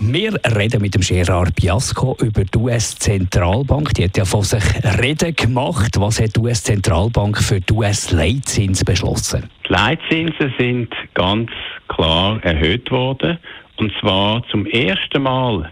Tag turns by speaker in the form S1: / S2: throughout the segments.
S1: wir reden mit dem Gerard Biasco über die US-Zentralbank. Die hat ja von sich Reden gemacht. Was hat die US-Zentralbank für die US-Leitzins beschlossen?
S2: Die Leitzinsen sind ganz klar erhöht worden. Und zwar zum ersten Mal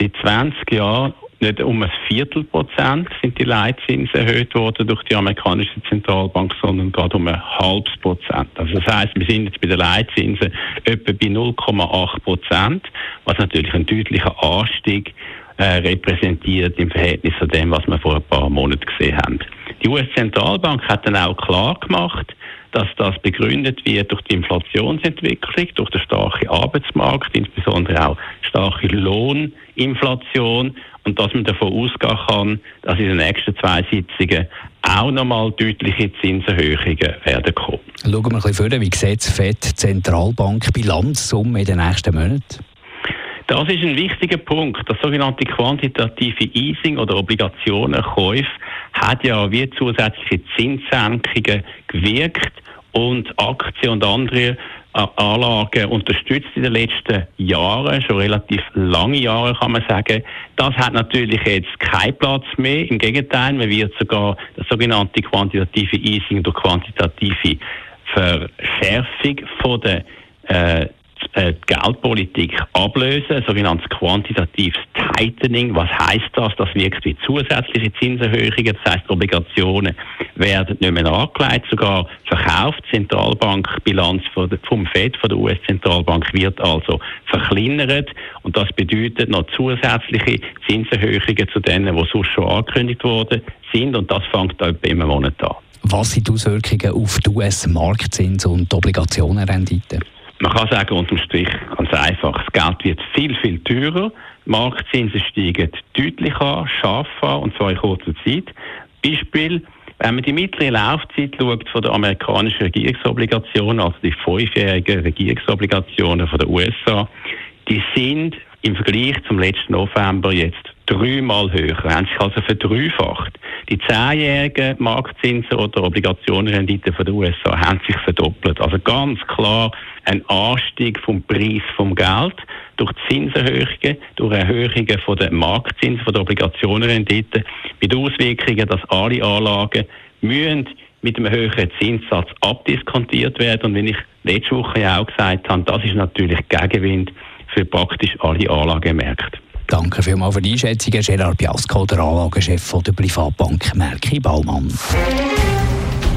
S2: seit 20 Jahren nicht um ein Viertelprozent sind die Leitzinsen erhöht worden durch die amerikanische Zentralbank, sondern gerade um ein halbes Prozent. Also das heißt, wir sind jetzt bei den Leitzinsen etwa bei 0,8 Prozent, was natürlich ein deutlicher Anstieg äh, repräsentiert im Verhältnis zu dem, was wir vor ein paar Monaten gesehen haben. Die US-Zentralbank hat dann auch klar gemacht, dass das begründet wird durch die Inflationsentwicklung, durch den starken Arbeitsmarkt, insbesondere auch starke Lohninflation und dass man davon ausgehen kann, dass in den nächsten zwei Sitzungen auch nochmal deutliche Zinserhöhungen werden kommen.
S1: Schauen wir ein bisschen vor, wie sieht die FED Zentralbank Bilanzsumme in den nächsten Monaten?
S2: Das ist ein wichtiger Punkt. Das sogenannte quantitative Easing oder Obligationenkäufe hat ja wie zusätzliche Zinssenkungen gewirkt und Aktien und andere Anlagen unterstützt in den letzten Jahren, schon relativ lange Jahre kann man sagen. Das hat natürlich jetzt keinen Platz mehr. Im Gegenteil, man wird sogar das sogenannte quantitative Easing durch quantitative Verschärfung von der äh, Geldpolitik ablösen, sogenanntes quantitatives Tightening. Was heißt das? Das wirkt wie zusätzliche Zinserhöhungen. Das heißt, Obligationen werden nicht mehr angelegt, sogar verkauft. Die Zentralbankbilanz vom FED, von der US-Zentralbank, wird also verkleinert. Und das bedeutet noch zusätzliche Zinserhöhungen zu denen, die sonst schon angekündigt worden sind. Und das fängt etwa im Monat an.
S1: Was sind die Auswirkungen auf die US-Marktzins und die Obligationenrendite?
S2: Man kann sagen, unterm Strich ganz einfach, das Geld wird viel, viel teurer. Marktzinsen steigen deutlich an, scharf an, und zwar in kurzer Zeit. Beispiel, wenn man die mittlere Laufzeit schaut von der amerikanischen Regierungsobligationen, also die fünfjährigen Regierungsobligationen von der USA, die sind im Vergleich zum letzten November jetzt dreimal höher, haben sich also verdreifacht. Die zehnjährigen Marktzinsen oder Obligationenrenditen von den USA haben sich verdoppelt. Also ganz klar ein Anstieg vom Preis vom Geld durch Zinserhöhungen, durch Erhöhungen von der Marktzinsen, von der Obligationenrenditen, mit Auswirkungen, dass alle Anlagen müssen mit einem höheren Zinssatz abdiskontiert werden. Und wie ich letzte Woche ja auch gesagt habe, das ist natürlich Gegenwind für praktisch alle Anlagemärkte.
S1: Danke vielmals für die Einschätzung, Gerard Biasco, der Anlagechef der Privatbank Merki Baumann.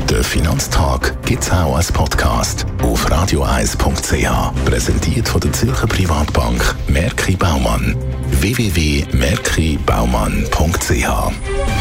S3: Der Finanztag gibt es auch als Podcast auf radioeis.ch. Präsentiert von der Zürcher Privatbank Merki Baumann. www.merkibaumann.ch